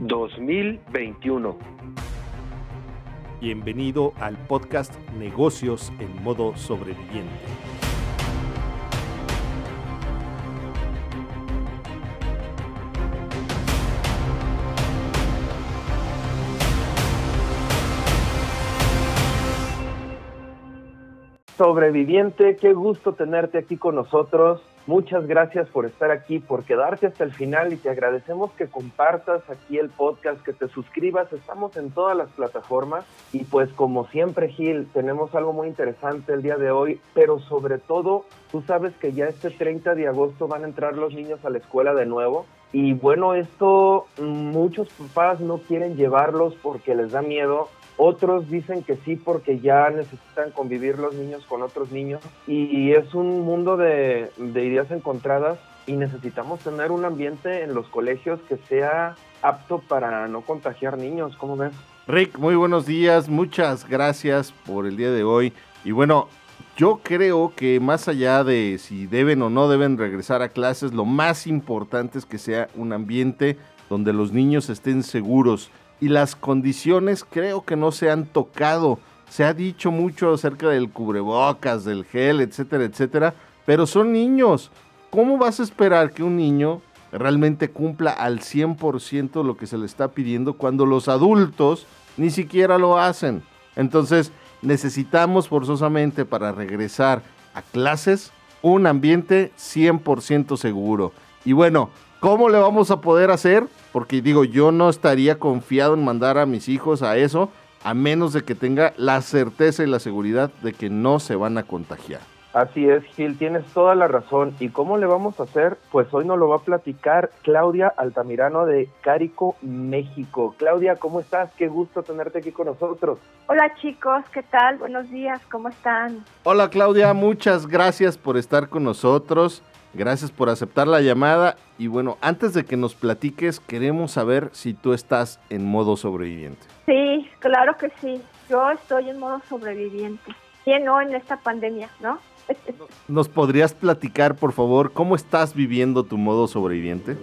2021. Bienvenido al podcast Negocios en modo sobreviviente. Sobreviviente, qué gusto tenerte aquí con nosotros. Muchas gracias por estar aquí, por quedarte hasta el final y te agradecemos que compartas aquí el podcast, que te suscribas. Estamos en todas las plataformas y pues como siempre Gil, tenemos algo muy interesante el día de hoy, pero sobre todo tú sabes que ya este 30 de agosto van a entrar los niños a la escuela de nuevo. Y bueno, esto muchos papás no quieren llevarlos porque les da miedo otros dicen que sí porque ya necesitan convivir los niños con otros niños y es un mundo de, ideas encontradas y necesitamos tener un ambiente en los colegios que sea apto para no contagiar niños. ¿Cómo ves? Rick, muy buenos días, muchas gracias por el día de hoy. Y bueno, yo creo que más allá de si deben o no deben regresar a clases, lo más importante es que sea un ambiente donde los niños estén seguros y las condiciones creo que no se han tocado. Se ha dicho mucho acerca del cubrebocas, del gel, etcétera, etcétera, pero son niños. ¿Cómo vas a esperar que un niño realmente cumpla al 100% lo que se le está pidiendo cuando los adultos ni siquiera lo hacen? Entonces, necesitamos forzosamente para regresar a clases un ambiente 100% seguro. Y bueno, ¿cómo le vamos a poder hacer? Porque digo, yo no estaría confiado en mandar a mis hijos a eso, a menos de que tenga la certeza y la seguridad de que no se van a contagiar. Así es, Gil, tienes toda la razón. ¿Y cómo le vamos a hacer? Pues hoy nos lo va a platicar Claudia Altamirano de Cárico, México. Claudia, ¿cómo estás? Qué gusto tenerte aquí con nosotros. Hola chicos, ¿qué tal? Buenos días, ¿cómo están? Hola Claudia, muchas gracias por estar con nosotros. Gracias por aceptar la llamada y bueno, antes de que nos platiques, queremos saber si tú estás en modo sobreviviente. Sí, claro que sí. Yo estoy en modo sobreviviente. ¿Quién no en esta pandemia, no? ¿Nos podrías platicar, por favor, cómo estás viviendo tu modo sobreviviente?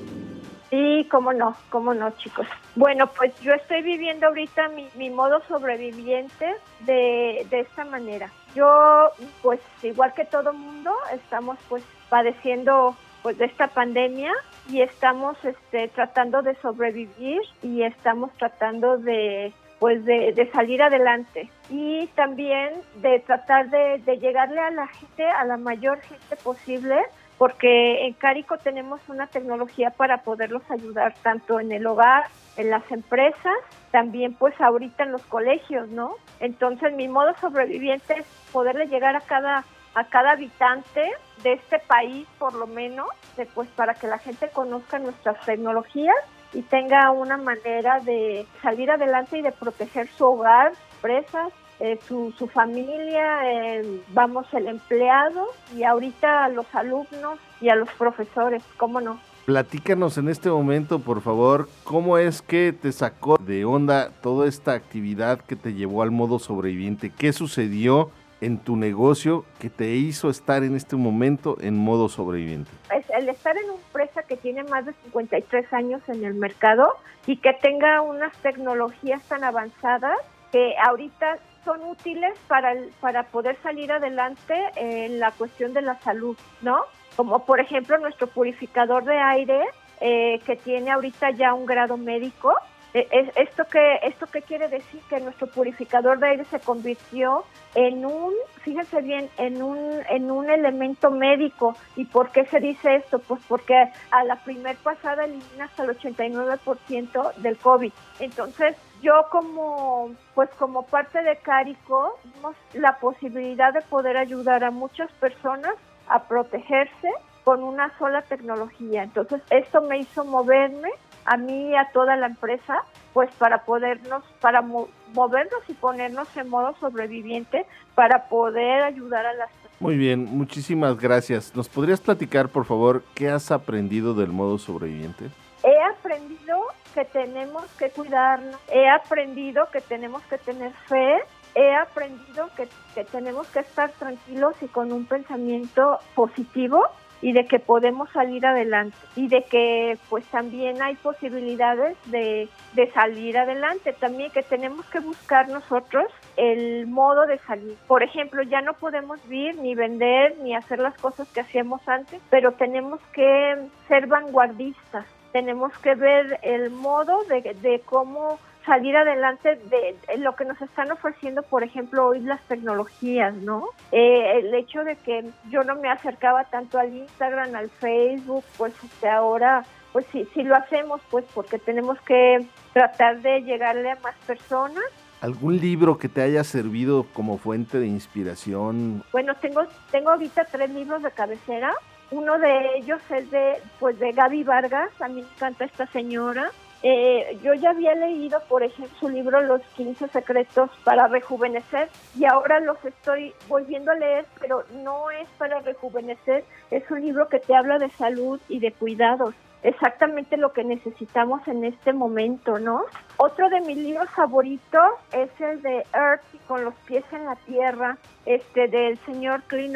Cómo no, cómo no, chicos. Bueno, pues yo estoy viviendo ahorita mi, mi modo sobreviviente de, de esta manera. Yo, pues igual que todo mundo, estamos pues padeciendo pues de esta pandemia y estamos este, tratando de sobrevivir y estamos tratando de pues de, salir adelante y también de tratar de, de, llegarle a la gente, a la mayor gente posible, porque en Carico tenemos una tecnología para poderlos ayudar tanto en el hogar, en las empresas, también pues ahorita en los colegios, ¿no? Entonces mi modo sobreviviente es poderle llegar a cada a cada habitante de este país, por lo menos, pues para que la gente conozca nuestras tecnologías y tenga una manera de salir adelante y de proteger su hogar, empresas, eh, su, su, familia, eh, vamos, el empleado y ahorita a los alumnos y a los profesores, ¿cómo no? Platícanos en este momento, por favor, cómo es que te sacó de onda toda esta actividad que te llevó al modo sobreviviente, qué sucedió en tu negocio que te hizo estar en este momento en modo sobreviviente? el estar en una empresa que tiene más de 53 años en el mercado y que tenga unas tecnologías tan avanzadas que ahorita son útiles para, para poder salir adelante en la cuestión de la salud, ¿no? Como por ejemplo nuestro purificador de aire, eh, que tiene ahorita ya un grado médico, eh, ¿Esto qué, ¿Esto qué quiere decir? Que nuestro purificador de aire se convirtió en un, fíjense bien, en un, en un elemento médico. ¿Y por qué se dice esto? Pues porque a la primer pasada elimina hasta el 89% del COVID. Entonces, yo como, pues como parte de Carico, tenemos la posibilidad de poder ayudar a muchas personas a protegerse con una sola tecnología. Entonces, esto me hizo moverme a mí y a toda la empresa, pues para podernos, para movernos y ponernos en modo sobreviviente para poder ayudar a las personas. Muy bien, muchísimas gracias. ¿Nos podrías platicar, por favor, qué has aprendido del modo sobreviviente? He aprendido que tenemos que cuidarnos, he aprendido que tenemos que tener fe, he aprendido que, tenemos que estar tranquilos y con un pensamiento positivo y de que podemos salir adelante. Y de que pues también hay posibilidades de, de salir adelante, también que tenemos que buscar nosotros el modo de salir. Por ejemplo, ya no podemos vivir ni vender ni hacer las cosas que hacíamos antes, pero tenemos que ser vanguardistas, tenemos que ver el modo de, de cómo salir adelante de, lo que nos están ofreciendo, por ejemplo, hoy las tecnologías, ¿no? Eh, el hecho de que yo no me acercaba tanto al Instagram, al Facebook, pues este, ahora, pues sí, sí lo hacemos, pues porque tenemos que tratar de llegarle a más personas. ¿Algún libro que te haya servido como fuente de inspiración? Bueno, tengo, tengo ahorita tres libros de cabecera. Uno de ellos es de, pues, de Gaby Vargas, a mí me encanta esta señora. Eh, yo ya había leído, por ejemplo, su libro Los 15 secretos para rejuvenecer y ahora los estoy volviendo a leer, pero no es para rejuvenecer, es un libro que te habla de salud y de cuidados. Exactamente lo que necesitamos en este momento, ¿no? Otro de mis libros favoritos es el de Earth con los pies en la tierra, este del señor Clint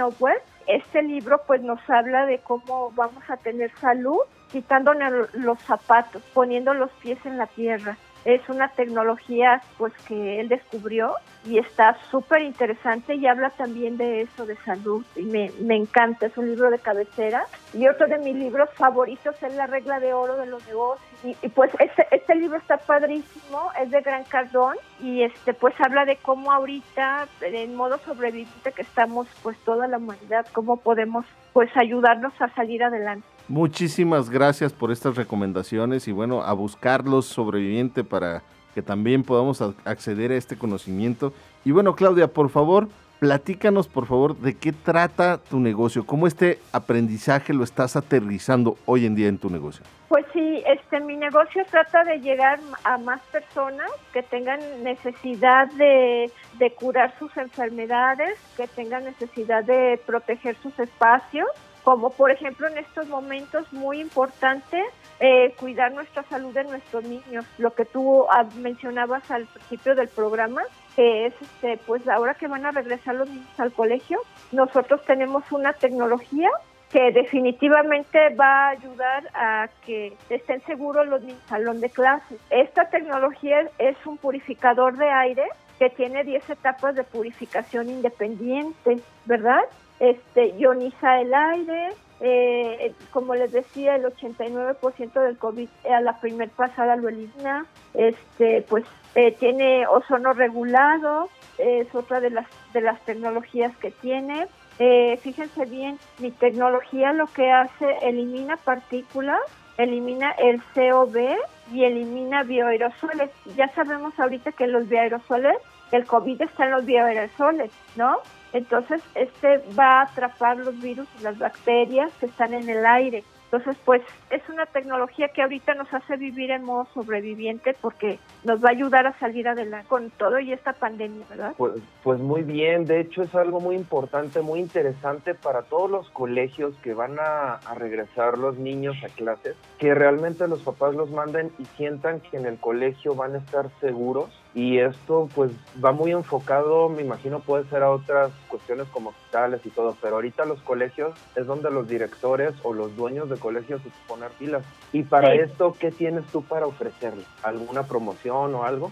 Este libro pues nos habla de cómo vamos a tener salud quitándonos los zapatos, poniendo los pies en la tierra. Es una tecnología pues que él descubrió y está súper interesante y habla también de eso, de salud. Y me, encanta, es un libro de cabecera. Y otro de mis libros favoritos es La regla de oro de los negocios. Y, pues este, este libro está padrísimo, es de Gran Cardón y este pues habla de cómo ahorita, en modo sobreviviente que estamos pues toda la humanidad, cómo podemos pues ayudarnos a salir adelante. Muchísimas gracias por estas recomendaciones y bueno, a buscarlos sobreviviente para que también podamos acceder a este conocimiento. Y bueno, Claudia, por favor, platícanos por favor de qué trata tu negocio, cómo este aprendizaje lo estás aterrizando hoy en día en tu negocio. Pues sí, este mi negocio trata de llegar a más personas que tengan necesidad de, de curar sus enfermedades, que tengan necesidad de proteger sus espacios como por ejemplo en estos momentos muy importante eh, cuidar nuestra salud de nuestros niños, lo que tú mencionabas al principio del programa, que es este, pues ahora que van a regresar los niños al colegio, nosotros tenemos una tecnología que definitivamente va a ayudar a que estén seguros los niños salón de clase. Esta tecnología es un purificador de aire que tiene 10 etapas de purificación independiente, ¿verdad? Este, ioniza el aire, eh, como les decía, el 89% del COVID a la primer pasada lo elimina, este, pues eh, tiene ozono regulado, es otra de las, de las tecnologías que tiene. Eh, fíjense bien, mi tecnología lo que hace, elimina partículas, elimina el COB y elimina bioaerosoles. Ya sabemos ahorita que los bioaerosoles, el COVID está en los bioaerosoles, ¿no? Entonces, este va a atrapar los virus y las bacterias que están en el aire. Entonces, pues es una tecnología que ahorita nos hace vivir en modo sobreviviente porque nos va a ayudar a salir adelante con todo y esta pandemia, ¿verdad? Pues, pues muy bien, de hecho es algo muy importante, muy interesante para todos los colegios que van a, a regresar los niños a clases, que realmente los papás los manden y sientan que en el colegio van a estar seguros y esto pues va muy enfocado, me imagino puede ser a otras cuestiones como hospitales y todo, pero ahorita los colegios es donde los directores o los dueños de colegios se poner pilas. Y para esto, ¿qué tienes tú para ofrecerle? ¿Alguna promoción o algo?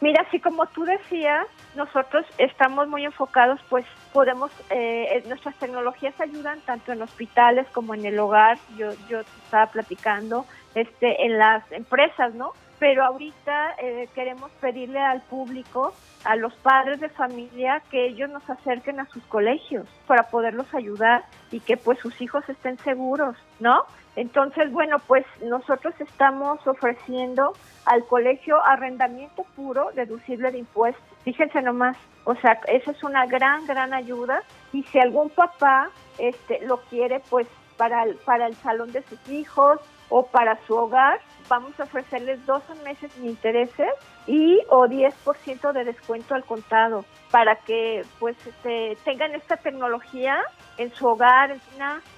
Mira, así como tú decías, nosotros estamos muy enfocados, pues podemos, eh, nuestras tecnologías ayudan tanto en hospitales como en el hogar, yo, yo estaba platicando, este, en las empresas, ¿no? Pero ahorita eh, queremos pedirle al público, a los padres de familia, que ellos nos acerquen a sus colegios para poderlos ayudar y que pues sus hijos estén seguros, ¿no? Entonces, bueno, pues nosotros estamos ofreciendo al colegio arrendamiento puro deducible de impuestos. Fíjense nomás, o sea, esa es una gran, gran ayuda y si algún papá este, lo quiere, pues para el, para el salón de sus hijos o para su hogar, vamos a ofrecerles 12 meses sin intereses y o 10% de descuento al contado para que pues este, tengan esta tecnología en su hogar,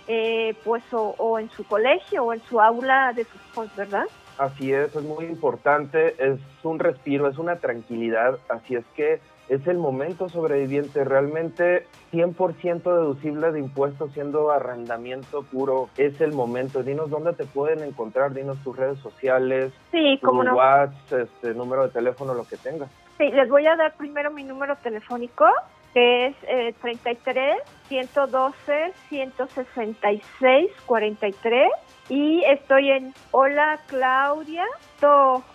eh, pues o, en su colegio o en su aula de sus hijos, ¿verdad? Así es, es muy importante, es un respiro, es una tranquilidad, así es que es el momento sobreviviente, realmente 100% deducible de impuestos siendo arrendamiento puro, es el momento. Dinos dónde te pueden encontrar, dinos tus redes sociales, sí, tu WhatsApp, este, número de teléfono, lo que tengas. Sí, les voy a dar primero mi número telefónico, que es eh, 33 112 166 43 y estoy en hola Claudia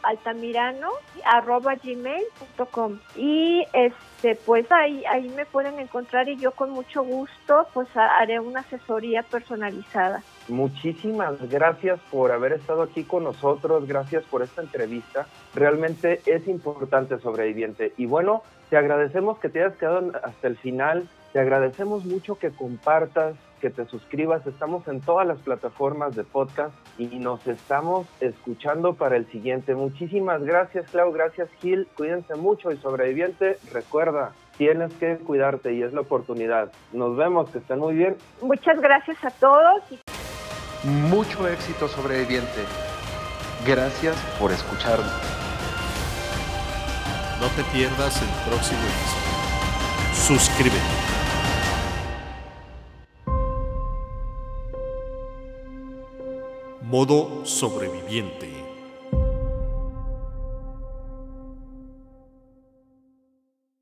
altamirano arroba gmail.com y este pues ahí ahí me pueden encontrar y yo con mucho gusto pues haré una asesoría personalizada muchísimas gracias por haber estado aquí con nosotros gracias por esta entrevista realmente es importante sobreviviente y bueno te agradecemos que te hayas quedado hasta el final te agradecemos mucho que compartas que te suscribas. Estamos en todas las plataformas de podcast y nos estamos escuchando para el siguiente. Muchísimas gracias, Clau. Gracias, Gil. Cuídense mucho y sobreviviente, recuerda, tienes que cuidarte y es la oportunidad. Nos vemos, que estén muy bien. Muchas gracias a todos. Mucho éxito, sobreviviente. Gracias por escucharnos. No te pierdas el próximo episodio. Suscríbete. Modo sobreviviente.